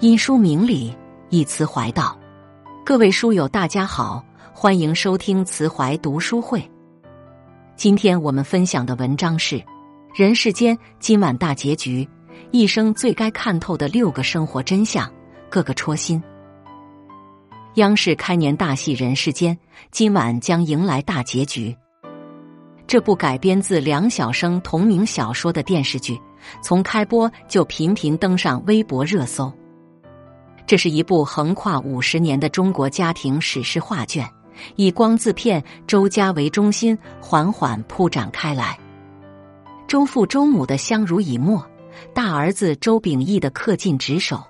因书明理，以词怀道。各位书友，大家好，欢迎收听词怀读书会。今天我们分享的文章是《人世间》今晚大结局，一生最该看透的六个生活真相，个个戳心。央视开年大戏《人世间》今晚将迎来大结局。这部改编自梁晓声同名小说的电视剧，从开播就频频登上微博热搜。这是一部横跨五十年的中国家庭史诗画卷，以光字片周家为中心，缓缓铺展开来。周父周母的相濡以沫，大儿子周秉义的恪尽职守，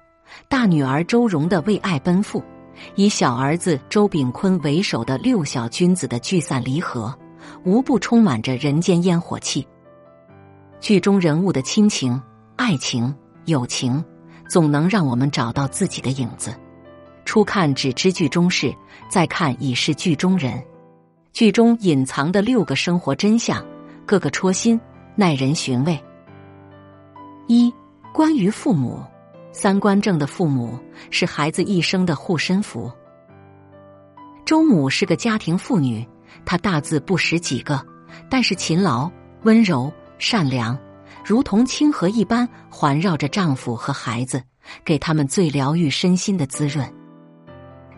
大女儿周蓉的为爱奔赴。以小儿子周秉坤为首的六小君子的聚散离合，无不充满着人间烟火气。剧中人物的亲情、爱情、友情，总能让我们找到自己的影子。初看只知剧中事，再看已是剧中人。剧中隐藏的六个生活真相，个个戳心，耐人寻味。一、关于父母。三观正的父母是孩子一生的护身符。周母是个家庭妇女，她大字不识几个，但是勤劳、温柔、善良，如同清河一般环绕着丈夫和孩子，给他们最疗愈身心的滋润。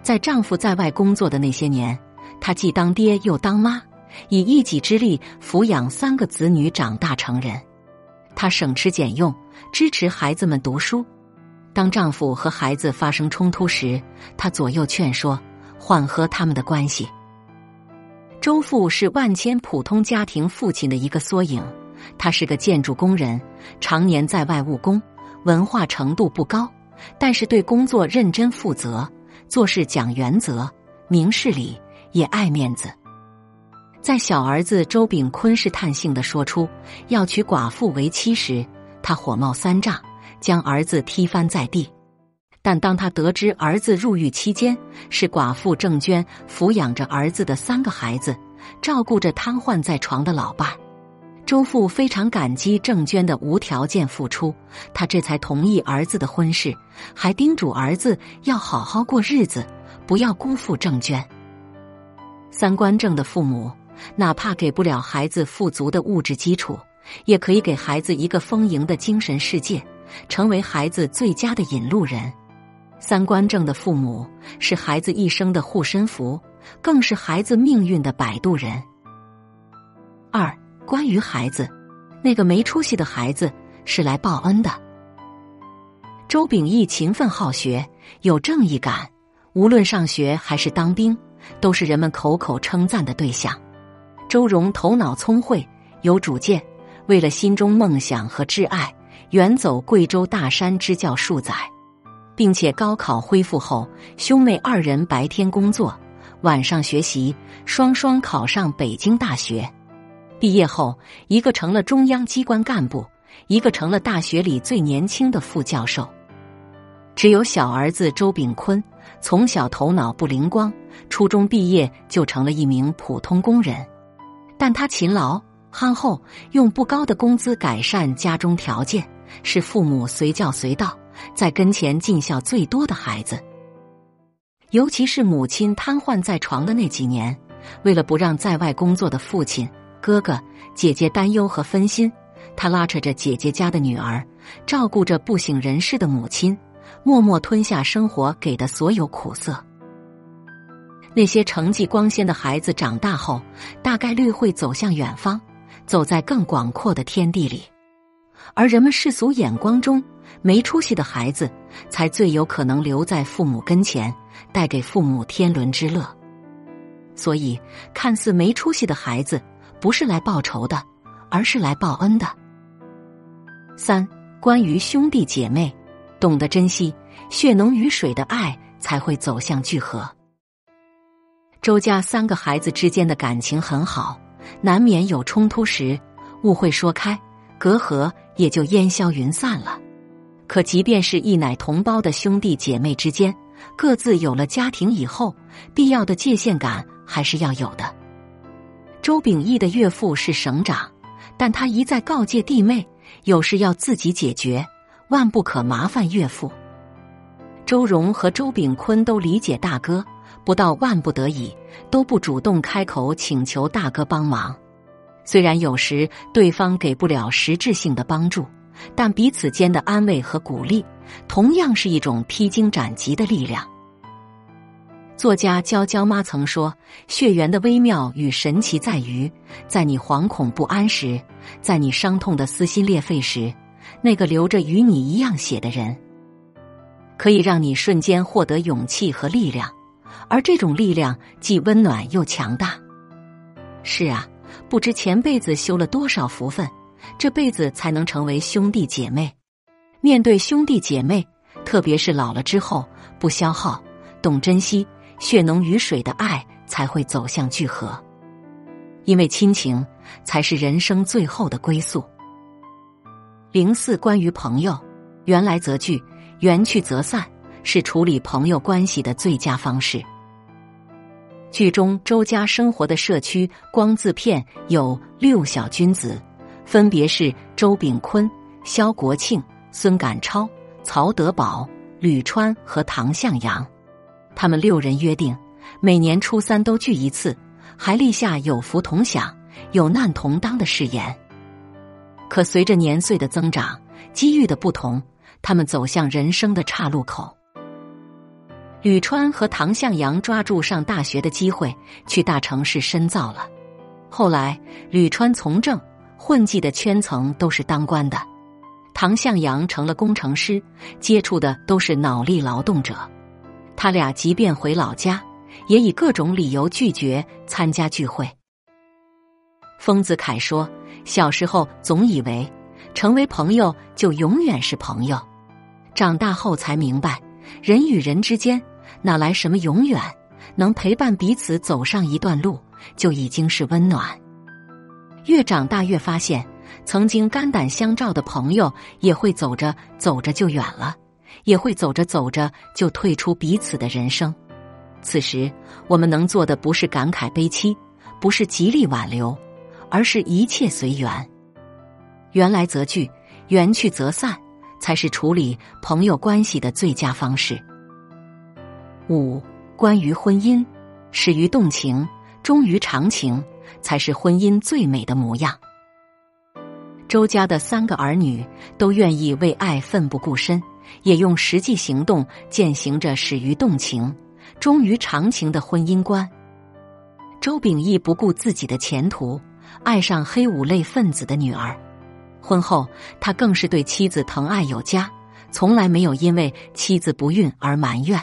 在丈夫在外工作的那些年，她既当爹又当妈，以一己之力抚养三个子女长大成人。她省吃俭用，支持孩子们读书。当丈夫和孩子发生冲突时，她左右劝说，缓和他们的关系。周父是万千普通家庭父亲的一个缩影。他是个建筑工人，常年在外务工，文化程度不高，但是对工作认真负责，做事讲原则，明事理，也爱面子。在小儿子周炳坤试探性的说出要娶寡妇为妻时，他火冒三丈。将儿子踢翻在地，但当他得知儿子入狱期间是寡妇郑娟抚养着儿子的三个孩子，照顾着瘫痪在床的老伴，周父非常感激郑娟的无条件付出，他这才同意儿子的婚事，还叮嘱儿子要好好过日子，不要辜负郑娟。三观正的父母，哪怕给不了孩子富足的物质基础，也可以给孩子一个丰盈的精神世界。成为孩子最佳的引路人，三观正的父母是孩子一生的护身符，更是孩子命运的摆渡人。二，关于孩子，那个没出息的孩子是来报恩的。周秉义勤奋好学，有正义感，无论上学还是当兵，都是人们口口称赞的对象。周蓉头脑聪慧，有主见，为了心中梦想和挚爱。远走贵州大山支教数载，并且高考恢复后，兄妹二人白天工作，晚上学习，双双考上北京大学。毕业后，一个成了中央机关干部，一个成了大学里最年轻的副教授。只有小儿子周炳坤从小头脑不灵光，初中毕业就成了一名普通工人，但他勤劳憨厚，用不高的工资改善家中条件。是父母随叫随到，在跟前尽孝最多的孩子。尤其是母亲瘫痪在床的那几年，为了不让在外工作的父亲、哥哥、姐姐担忧和分心，他拉扯着姐姐家的女儿，照顾着不省人事的母亲，默默吞下生活给的所有苦涩。那些成绩光鲜的孩子长大后，大概率会走向远方，走在更广阔的天地里。而人们世俗眼光中没出息的孩子，才最有可能留在父母跟前，带给父母天伦之乐。所以，看似没出息的孩子，不是来报仇的，而是来报恩的。三、关于兄弟姐妹，懂得珍惜血浓于水的爱，才会走向聚合。周家三个孩子之间的感情很好，难免有冲突时，误会说开。隔阂也就烟消云散了。可即便是一奶同胞的兄弟姐妹之间，各自有了家庭以后，必要的界限感还是要有的。周秉义的岳父是省长，但他一再告诫弟妹，有事要自己解决，万不可麻烦岳父。周荣和周炳坤都理解大哥，不到万不得已，都不主动开口请求大哥帮忙。虽然有时对方给不了实质性的帮助，但彼此间的安慰和鼓励，同样是一种披荆斩棘的力量。作家娇娇妈曾说：“血缘的微妙与神奇在于，在你惶恐不安时，在你伤痛的撕心裂肺时，那个流着与你一样血的人，可以让你瞬间获得勇气和力量，而这种力量既温暖又强大。”是啊。不知前辈子修了多少福分，这辈子才能成为兄弟姐妹。面对兄弟姐妹，特别是老了之后，不消耗，懂珍惜，血浓于水的爱才会走向聚合。因为亲情才是人生最后的归宿。零四关于朋友，缘来则聚，缘去则散，是处理朋友关系的最佳方式。剧中周家生活的社区光字片有六小君子，分别是周炳坤、肖国庆、孙赶超、曹德宝、吕川和唐向阳。他们六人约定，每年初三都聚一次，还立下有福同享、有难同当的誓言。可随着年岁的增长，机遇的不同，他们走向人生的岔路口。吕川和唐向阳抓住上大学的机会，去大城市深造了。后来，吕川从政，混迹的圈层都是当官的；唐向阳成了工程师，接触的都是脑力劳动者。他俩即便回老家，也以各种理由拒绝参加聚会。丰子恺说：“小时候总以为成为朋友就永远是朋友，长大后才明白，人与人之间。”哪来什么永远？能陪伴彼此走上一段路，就已经是温暖。越长大越发现，曾经肝胆相照的朋友，也会走着走着就远了，也会走着走着就退出彼此的人生。此时，我们能做的不是感慨悲戚，不是极力挽留，而是一切随缘。缘来则聚，缘去则散，才是处理朋友关系的最佳方式。五，关于婚姻，始于动情，终于长情，才是婚姻最美的模样。周家的三个儿女都愿意为爱奋不顾身，也用实际行动践行着始于动情，终于长情的婚姻观。周秉义不顾自己的前途，爱上黑五类分子的女儿。婚后，他更是对妻子疼爱有加，从来没有因为妻子不孕而埋怨。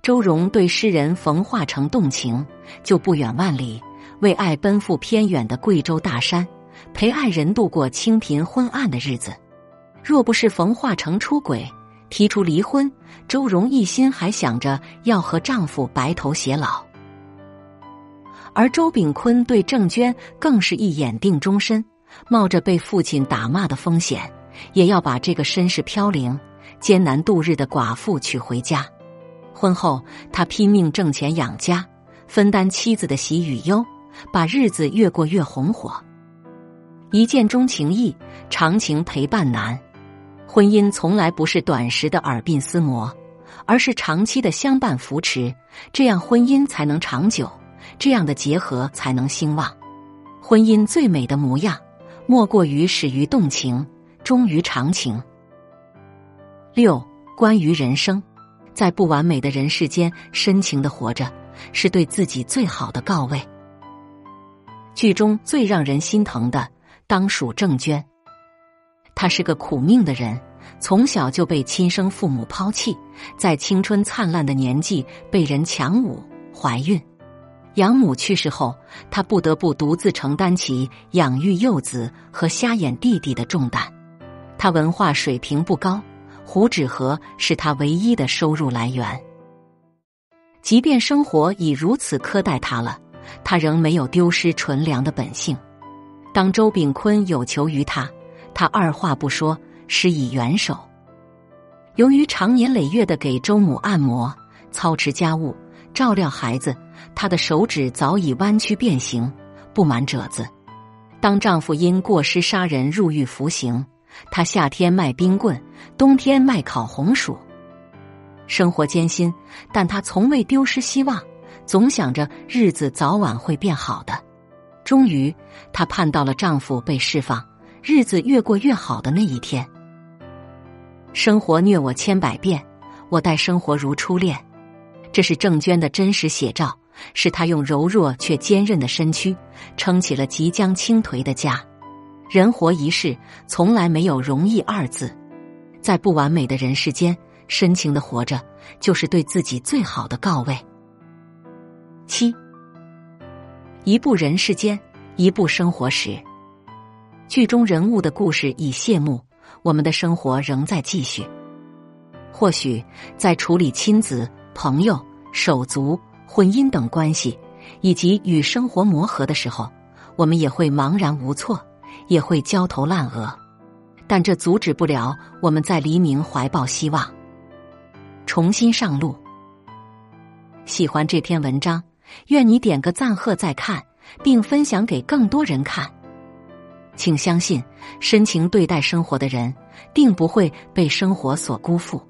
周荣对诗人冯化成动情，就不远万里为爱奔赴偏远的贵州大山，陪爱人度过清贫昏暗的日子。若不是冯化成出轨提出离婚，周荣一心还想着要和丈夫白头偕老。而周炳坤对郑娟更是一眼定终身，冒着被父亲打骂的风险，也要把这个身世飘零、艰难度日的寡妇娶回家。婚后，他拼命挣钱养家，分担妻子的喜与忧，把日子越过越红火。一见钟情易，长情陪伴难。婚姻从来不是短时的耳鬓厮磨，而是长期的相伴扶持，这样婚姻才能长久，这样的结合才能兴旺。婚姻最美的模样，莫过于始于动情，终于长情。六，关于人生。在不完美的人世间，深情的活着，是对自己最好的告慰。剧中最让人心疼的，当属郑娟。她是个苦命的人，从小就被亲生父母抛弃，在青春灿烂的年纪被人强侮，怀孕。养母去世后，她不得不独自承担起养育幼子和瞎眼弟弟的重担。她文化水平不高。糊纸盒是他唯一的收入来源。即便生活已如此苛待他了，他仍没有丢失纯良的本性。当周炳坤有求于他，他二话不说，施以援手。由于常年累月的给周母按摩、操持家务、照料孩子，他的手指早已弯曲变形，布满褶子。当丈夫因过失杀人入狱服刑。她夏天卖冰棍，冬天卖烤红薯。生活艰辛，但她从未丢失希望，总想着日子早晚会变好的。终于，她盼到了丈夫被释放，日子越过越好的那一天。生活虐我千百遍，我待生活如初恋。这是郑娟的真实写照，是她用柔弱却坚韧的身躯撑起了即将倾颓的家。人活一世，从来没有容易二字。在不完美的人世间，深情的活着，就是对自己最好的告慰。七，一部人世间，一部生活史。剧中人物的故事已谢幕，我们的生活仍在继续。或许在处理亲子、朋友、手足、婚姻等关系，以及与生活磨合的时候，我们也会茫然无措。也会焦头烂额，但这阻止不了我们在黎明怀抱希望，重新上路。喜欢这篇文章，愿你点个赞贺再看，并分享给更多人看。请相信，深情对待生活的人，定不会被生活所辜负。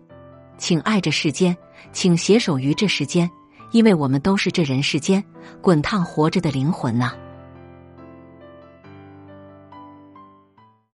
请爱这世间，请携手于这世间，因为我们都是这人世间滚烫活着的灵魂呐。